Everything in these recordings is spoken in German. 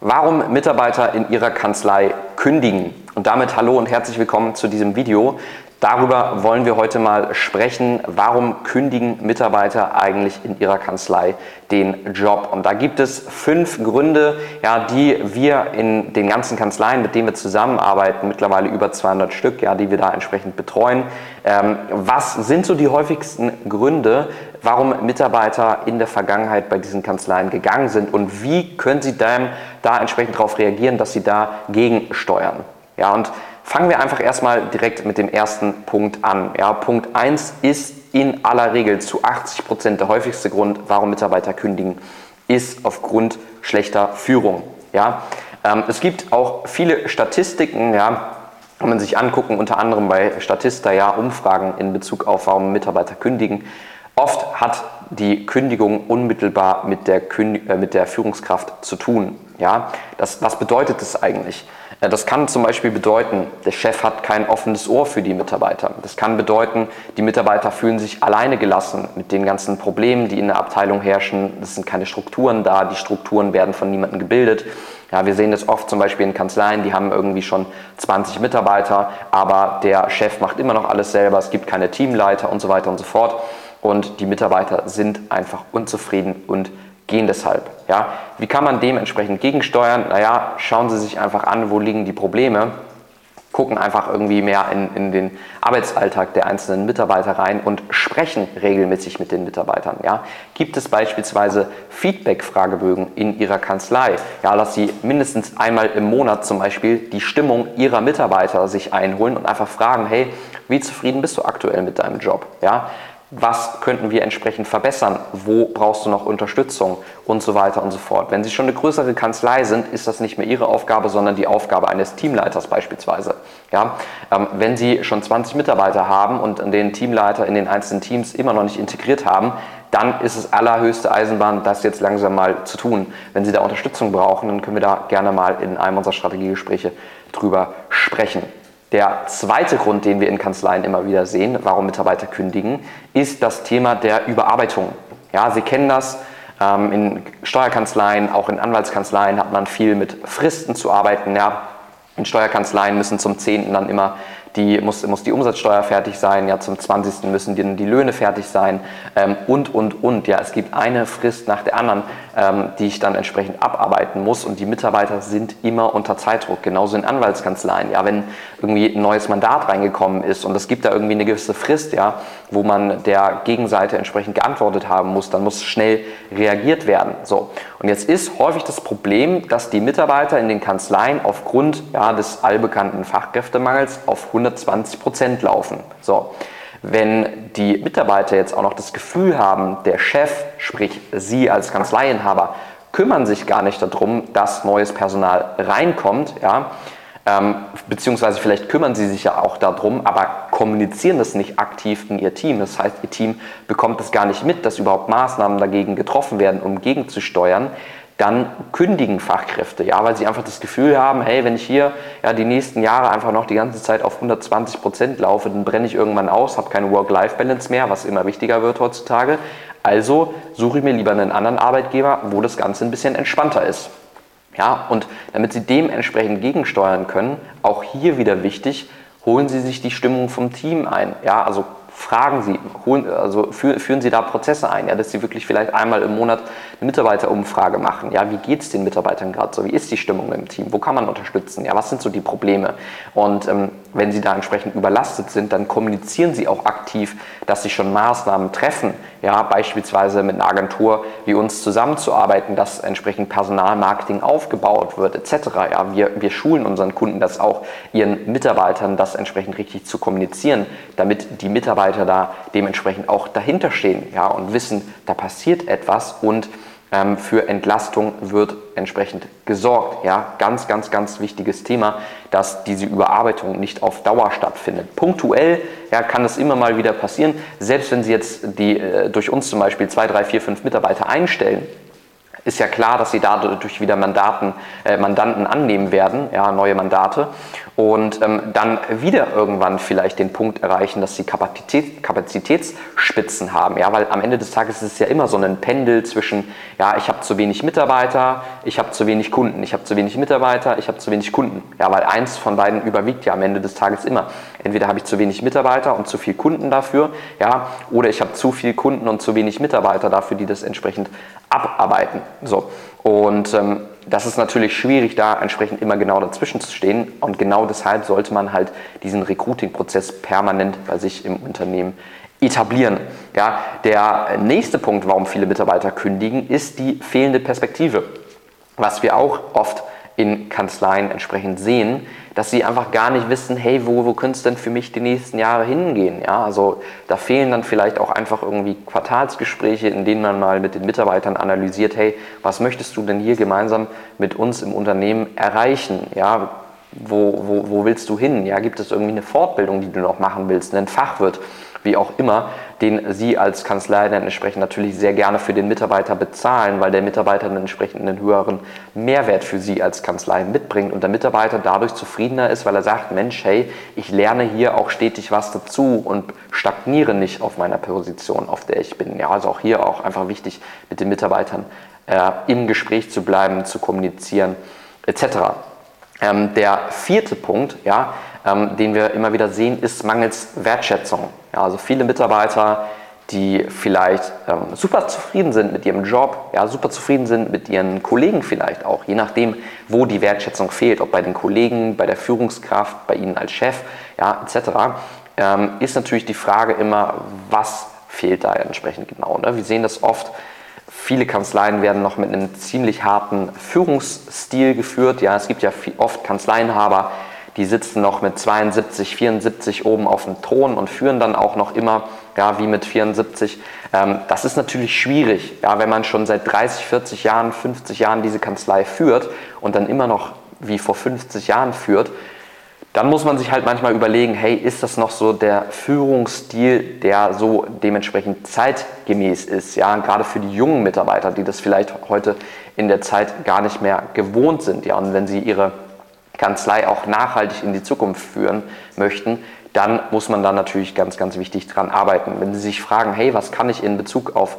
Warum Mitarbeiter in ihrer Kanzlei kündigen. Und damit hallo und herzlich willkommen zu diesem Video. Darüber wollen wir heute mal sprechen, warum kündigen Mitarbeiter eigentlich in ihrer Kanzlei den Job. Und da gibt es fünf Gründe, ja, die wir in den ganzen Kanzleien, mit denen wir zusammenarbeiten, mittlerweile über 200 Stück, ja, die wir da entsprechend betreuen. Ähm, was sind so die häufigsten Gründe, warum Mitarbeiter in der Vergangenheit bei diesen Kanzleien gegangen sind und wie können sie dann da entsprechend darauf reagieren, dass sie da gegensteuern? Ja, und Fangen wir einfach erstmal direkt mit dem ersten Punkt an. Ja, Punkt 1 ist in aller Regel zu 80 Prozent der häufigste Grund, warum Mitarbeiter kündigen, ist aufgrund schlechter Führung. Ja, ähm, es gibt auch viele Statistiken, ja, kann man sich angucken, unter anderem bei Statista, ja, Umfragen in Bezug auf, warum Mitarbeiter kündigen. Oft hat die Kündigung unmittelbar mit der, Künd äh, mit der Führungskraft zu tun. Ja, das, was bedeutet das eigentlich? Das kann zum Beispiel bedeuten, der Chef hat kein offenes Ohr für die Mitarbeiter. Das kann bedeuten, die Mitarbeiter fühlen sich alleine gelassen mit den ganzen Problemen, die in der Abteilung herrschen. Es sind keine Strukturen da, die Strukturen werden von niemandem gebildet. Ja, wir sehen das oft zum Beispiel in Kanzleien, die haben irgendwie schon 20 Mitarbeiter, aber der Chef macht immer noch alles selber, es gibt keine Teamleiter und so weiter und so fort. Und die Mitarbeiter sind einfach unzufrieden und gehen deshalb. Ja? Wie kann man dementsprechend gegensteuern? Naja, schauen Sie sich einfach an, wo liegen die Probleme. Gucken einfach irgendwie mehr in, in den Arbeitsalltag der einzelnen Mitarbeiter rein und sprechen regelmäßig mit den Mitarbeitern. Ja? Gibt es beispielsweise Feedback-Fragebögen in Ihrer Kanzlei? Ja, dass Sie mindestens einmal im Monat zum Beispiel die Stimmung Ihrer Mitarbeiter sich einholen und einfach fragen, hey, wie zufrieden bist du aktuell mit deinem Job? Ja? Was könnten wir entsprechend verbessern, wo brauchst du noch Unterstützung und so weiter und so fort. Wenn Sie schon eine größere Kanzlei sind, ist das nicht mehr Ihre Aufgabe, sondern die Aufgabe eines Teamleiters beispielsweise. Ja? Ähm, wenn Sie schon 20 Mitarbeiter haben und den Teamleiter in den einzelnen Teams immer noch nicht integriert haben, dann ist es allerhöchste Eisenbahn, das jetzt langsam mal zu tun. Wenn Sie da Unterstützung brauchen, dann können wir da gerne mal in einem unserer Strategiegespräche drüber sprechen. Der zweite Grund, den wir in Kanzleien immer wieder sehen, warum Mitarbeiter kündigen, ist das Thema der Überarbeitung. Ja, Sie kennen das. Ähm, in Steuerkanzleien, auch in Anwaltskanzleien hat man viel mit Fristen zu arbeiten. Ja, in Steuerkanzleien müssen zum 10. dann immer die, muss, muss die Umsatzsteuer fertig sein, ja, zum 20. müssen die, die Löhne fertig sein ähm, und, und, und. Ja, es gibt eine Frist nach der anderen, ähm, die ich dann entsprechend abarbeiten muss und die Mitarbeiter sind immer unter Zeitdruck, genauso in Anwaltskanzleien. Ja, wenn irgendwie ein neues Mandat reingekommen ist und es gibt da irgendwie eine gewisse Frist, ja, wo man der Gegenseite entsprechend geantwortet haben muss, dann muss schnell reagiert werden. So. Und jetzt ist häufig das Problem, dass die Mitarbeiter in den Kanzleien aufgrund ja, des allbekannten Fachkräftemangels auf 120 Prozent laufen. So. Wenn die Mitarbeiter jetzt auch noch das Gefühl haben, der Chef, sprich Sie als Kanzleiinhaber, kümmern sich gar nicht darum, dass neues Personal reinkommt, ja, ähm, beziehungsweise vielleicht kümmern sie sich ja auch darum, aber kommunizieren das nicht aktiv in ihr Team. Das heißt, ihr Team bekommt es gar nicht mit, dass überhaupt Maßnahmen dagegen getroffen werden, um gegenzusteuern. Dann kündigen Fachkräfte, ja, weil sie einfach das Gefühl haben, hey, wenn ich hier ja die nächsten Jahre einfach noch die ganze Zeit auf 120 Prozent laufe, dann brenne ich irgendwann aus, habe keine Work-Life-Balance mehr, was immer wichtiger wird heutzutage. Also suche ich mir lieber einen anderen Arbeitgeber, wo das Ganze ein bisschen entspannter ist. Ja, und damit Sie dementsprechend gegensteuern können, auch hier wieder wichtig, holen Sie sich die Stimmung vom Team ein. Ja, also fragen Sie, holen, also führen Sie da Prozesse ein, ja, dass Sie wirklich vielleicht einmal im Monat eine Mitarbeiterumfrage machen. Ja, wie geht es den Mitarbeitern gerade so? Wie ist die Stimmung im Team? Wo kann man unterstützen? Ja, was sind so die Probleme? Und ähm, wenn Sie da entsprechend überlastet sind, dann kommunizieren Sie auch aktiv, dass Sie schon Maßnahmen treffen, ja, beispielsweise mit einer Agentur wie uns zusammenzuarbeiten, dass entsprechend Personalmarketing aufgebaut wird, etc. Ja, wir, wir schulen unseren Kunden das auch, ihren Mitarbeitern das entsprechend richtig zu kommunizieren, damit die Mitarbeiter da dementsprechend auch dahinter stehen ja, und wissen, da passiert etwas und ähm, für Entlastung wird entsprechend gesorgt. Ja, ganz, ganz, ganz wichtiges Thema, dass diese Überarbeitung nicht auf Dauer stattfindet. Punktuell ja, kann es immer mal wieder passieren. Selbst wenn Sie jetzt die, äh, durch uns zum Beispiel zwei, drei, vier, fünf Mitarbeiter einstellen, ist ja klar, dass sie dadurch wieder Mandaten, äh, Mandanten annehmen werden, ja, neue Mandate und ähm, dann wieder irgendwann vielleicht den Punkt erreichen, dass sie Kapazität, Kapazitätsspitzen haben. Ja, weil am Ende des Tages ist es ja immer so ein Pendel zwischen, ja, ich habe zu wenig Mitarbeiter, ich habe zu wenig Kunden, ich habe zu wenig Mitarbeiter, ich habe zu wenig Kunden. Ja, weil eins von beiden überwiegt ja am Ende des Tages immer. Entweder habe ich zu wenig Mitarbeiter und zu viel Kunden dafür, ja, oder ich habe zu viel Kunden und zu wenig Mitarbeiter dafür, die das entsprechend abarbeiten. So. Und ähm, das ist natürlich schwierig, da entsprechend immer genau dazwischen zu stehen. Und genau deshalb sollte man halt diesen Recruiting-Prozess permanent bei sich im Unternehmen etablieren. Ja, der nächste Punkt, warum viele Mitarbeiter kündigen, ist die fehlende Perspektive. Was wir auch oft in Kanzleien entsprechend sehen, dass sie einfach gar nicht wissen, hey, wo, wo könnte es denn für mich die nächsten Jahre hingehen? Ja, also da fehlen dann vielleicht auch einfach irgendwie Quartalsgespräche, in denen man mal mit den Mitarbeitern analysiert, hey, was möchtest du denn hier gemeinsam mit uns im Unternehmen erreichen? Ja, wo, wo, wo willst du hin? Ja, gibt es irgendwie eine Fortbildung, die du noch machen willst, einen Fachwirt? Wie auch immer, den Sie als Kanzlei dann entsprechend natürlich sehr gerne für den Mitarbeiter bezahlen, weil der Mitarbeiter dann entsprechend einen höheren Mehrwert für Sie als Kanzlei mitbringt und der Mitarbeiter dadurch zufriedener ist, weil er sagt, Mensch, hey, ich lerne hier auch stetig was dazu und stagniere nicht auf meiner Position, auf der ich bin. Ja, also auch hier auch einfach wichtig, mit den Mitarbeitern äh, im Gespräch zu bleiben, zu kommunizieren, etc. Ähm, der vierte Punkt, ja, ähm, den wir immer wieder sehen, ist mangels Wertschätzung. Ja, also viele Mitarbeiter, die vielleicht ähm, super zufrieden sind mit ihrem Job, ja, super zufrieden sind mit ihren Kollegen vielleicht auch, je nachdem, wo die Wertschätzung fehlt, ob bei den Kollegen, bei der Führungskraft, bei ihnen als Chef, ja, etc., ähm, ist natürlich die Frage immer, was fehlt da entsprechend genau. Ne? Wir sehen das oft, viele Kanzleien werden noch mit einem ziemlich harten Führungsstil geführt. Ja, es gibt ja oft Kanzleienhaber, die sitzen noch mit 72, 74 oben auf dem Thron und führen dann auch noch immer, ja, wie mit 74. Ähm, das ist natürlich schwierig, ja, wenn man schon seit 30, 40 Jahren, 50 Jahren diese Kanzlei führt und dann immer noch wie vor 50 Jahren führt, dann muss man sich halt manchmal überlegen, hey, ist das noch so der Führungsstil, der so dementsprechend zeitgemäß ist? Ja, gerade für die jungen Mitarbeiter, die das vielleicht heute in der Zeit gar nicht mehr gewohnt sind. Ja, und wenn sie ihre Kanzlei auch nachhaltig in die Zukunft führen möchten, dann muss man da natürlich ganz, ganz wichtig dran arbeiten. Wenn Sie sich fragen, hey, was kann ich in Bezug auf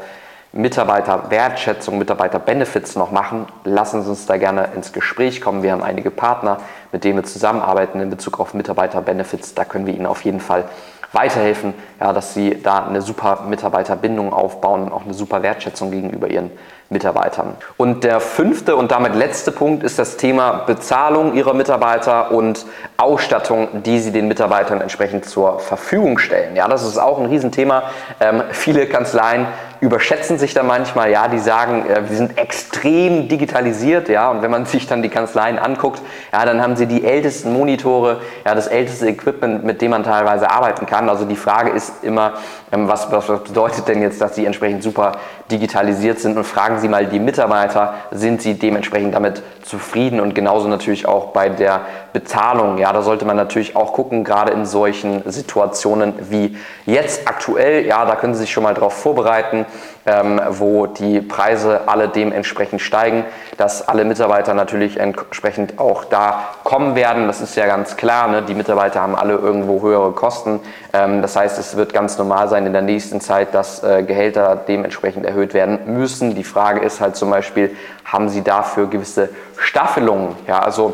Mitarbeiterwertschätzung, Mitarbeiterbenefits noch machen, lassen Sie uns da gerne ins Gespräch kommen. Wir haben einige Partner, mit denen wir zusammenarbeiten in Bezug auf Mitarbeiterbenefits. Da können wir Ihnen auf jeden Fall weiterhelfen, ja, dass Sie da eine super Mitarbeiterbindung aufbauen und auch eine super Wertschätzung gegenüber Ihren Mitarbeitern. Und der fünfte und damit letzte Punkt ist das Thema Bezahlung ihrer Mitarbeiter und Ausstattung, die sie den Mitarbeitern entsprechend zur Verfügung stellen. Ja, das ist auch ein Riesenthema. Ähm, viele Kanzleien überschätzen sich da manchmal, ja, die sagen, äh, wir sind extrem digitalisiert, ja, und wenn man sich dann die Kanzleien anguckt, ja, dann haben sie die ältesten Monitore, ja, das älteste Equipment, mit dem man teilweise arbeiten kann. Also die Frage ist immer, ähm, was, was, bedeutet denn jetzt, dass sie entsprechend super digitalisiert sind? Und fragen Sie mal die Mitarbeiter, sind sie dementsprechend damit zufrieden? Und genauso natürlich auch bei der Bezahlung. Ja, da sollte man natürlich auch gucken, gerade in solchen Situationen wie jetzt aktuell, ja, da können Sie sich schon mal darauf vorbereiten ähm, wo die Preise alle dementsprechend steigen, dass alle Mitarbeiter natürlich entsprechend auch da kommen werden. Das ist ja ganz klar. Ne? Die Mitarbeiter haben alle irgendwo höhere Kosten. Ähm, das heißt, es wird ganz normal sein in der nächsten Zeit, dass äh, Gehälter dementsprechend erhöht werden müssen. Die Frage ist halt zum Beispiel, haben Sie dafür gewisse Staffelungen? Ja, also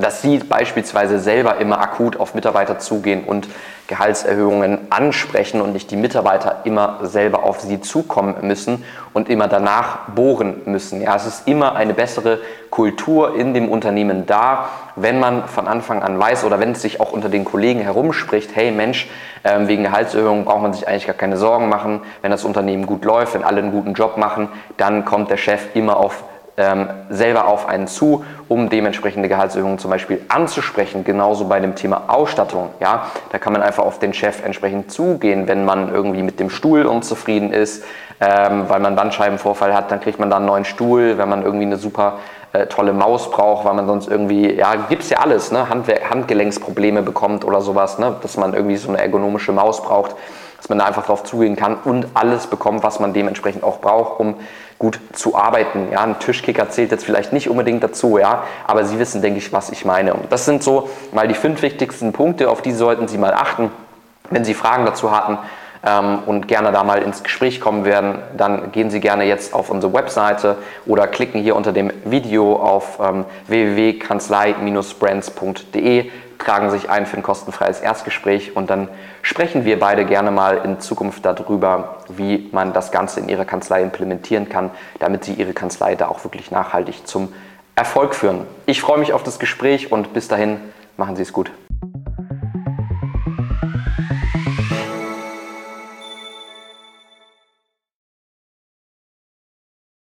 dass Sie beispielsweise selber immer akut auf Mitarbeiter zugehen und Gehaltserhöhungen ansprechen und nicht die Mitarbeiter immer selber auf sie zukommen müssen und immer danach bohren müssen. Ja, es ist immer eine bessere Kultur in dem Unternehmen da, wenn man von Anfang an weiß oder wenn es sich auch unter den Kollegen herumspricht, hey Mensch, ähm, wegen Gehaltserhöhungen braucht man sich eigentlich gar keine Sorgen machen. Wenn das Unternehmen gut läuft, wenn alle einen guten Job machen, dann kommt der Chef immer auf ähm, selber auf einen zu, um dementsprechende Gehaltserhöhungen zum Beispiel anzusprechen. Genauso bei dem Thema Ausstattung. Ja, da kann man einfach auf den Chef entsprechend zugehen, wenn man irgendwie mit dem Stuhl unzufrieden ist, ähm, weil man Bandscheibenvorfall hat, dann kriegt man da einen neuen Stuhl. Wenn man irgendwie eine super äh, tolle Maus braucht, weil man sonst irgendwie, ja, gibt es ja alles, ne? Handgelenksprobleme bekommt oder sowas, ne? dass man irgendwie so eine ergonomische Maus braucht dass man da einfach drauf zugehen kann und alles bekommt, was man dementsprechend auch braucht, um gut zu arbeiten. Ja, ein Tischkicker zählt jetzt vielleicht nicht unbedingt dazu, ja, aber Sie wissen, denke ich, was ich meine. Und das sind so mal die fünf wichtigsten Punkte, auf die sollten Sie mal achten. Wenn Sie Fragen dazu hatten, ähm, und gerne da mal ins Gespräch kommen werden, dann gehen Sie gerne jetzt auf unsere Webseite oder klicken hier unter dem Video auf ähm, www.kanzlei-brands.de, tragen sich ein für ein kostenfreies Erstgespräch und dann sprechen wir beide gerne mal in Zukunft darüber, wie man das Ganze in Ihrer Kanzlei implementieren kann, damit Sie Ihre Kanzlei da auch wirklich nachhaltig zum Erfolg führen. Ich freue mich auf das Gespräch und bis dahin machen Sie es gut.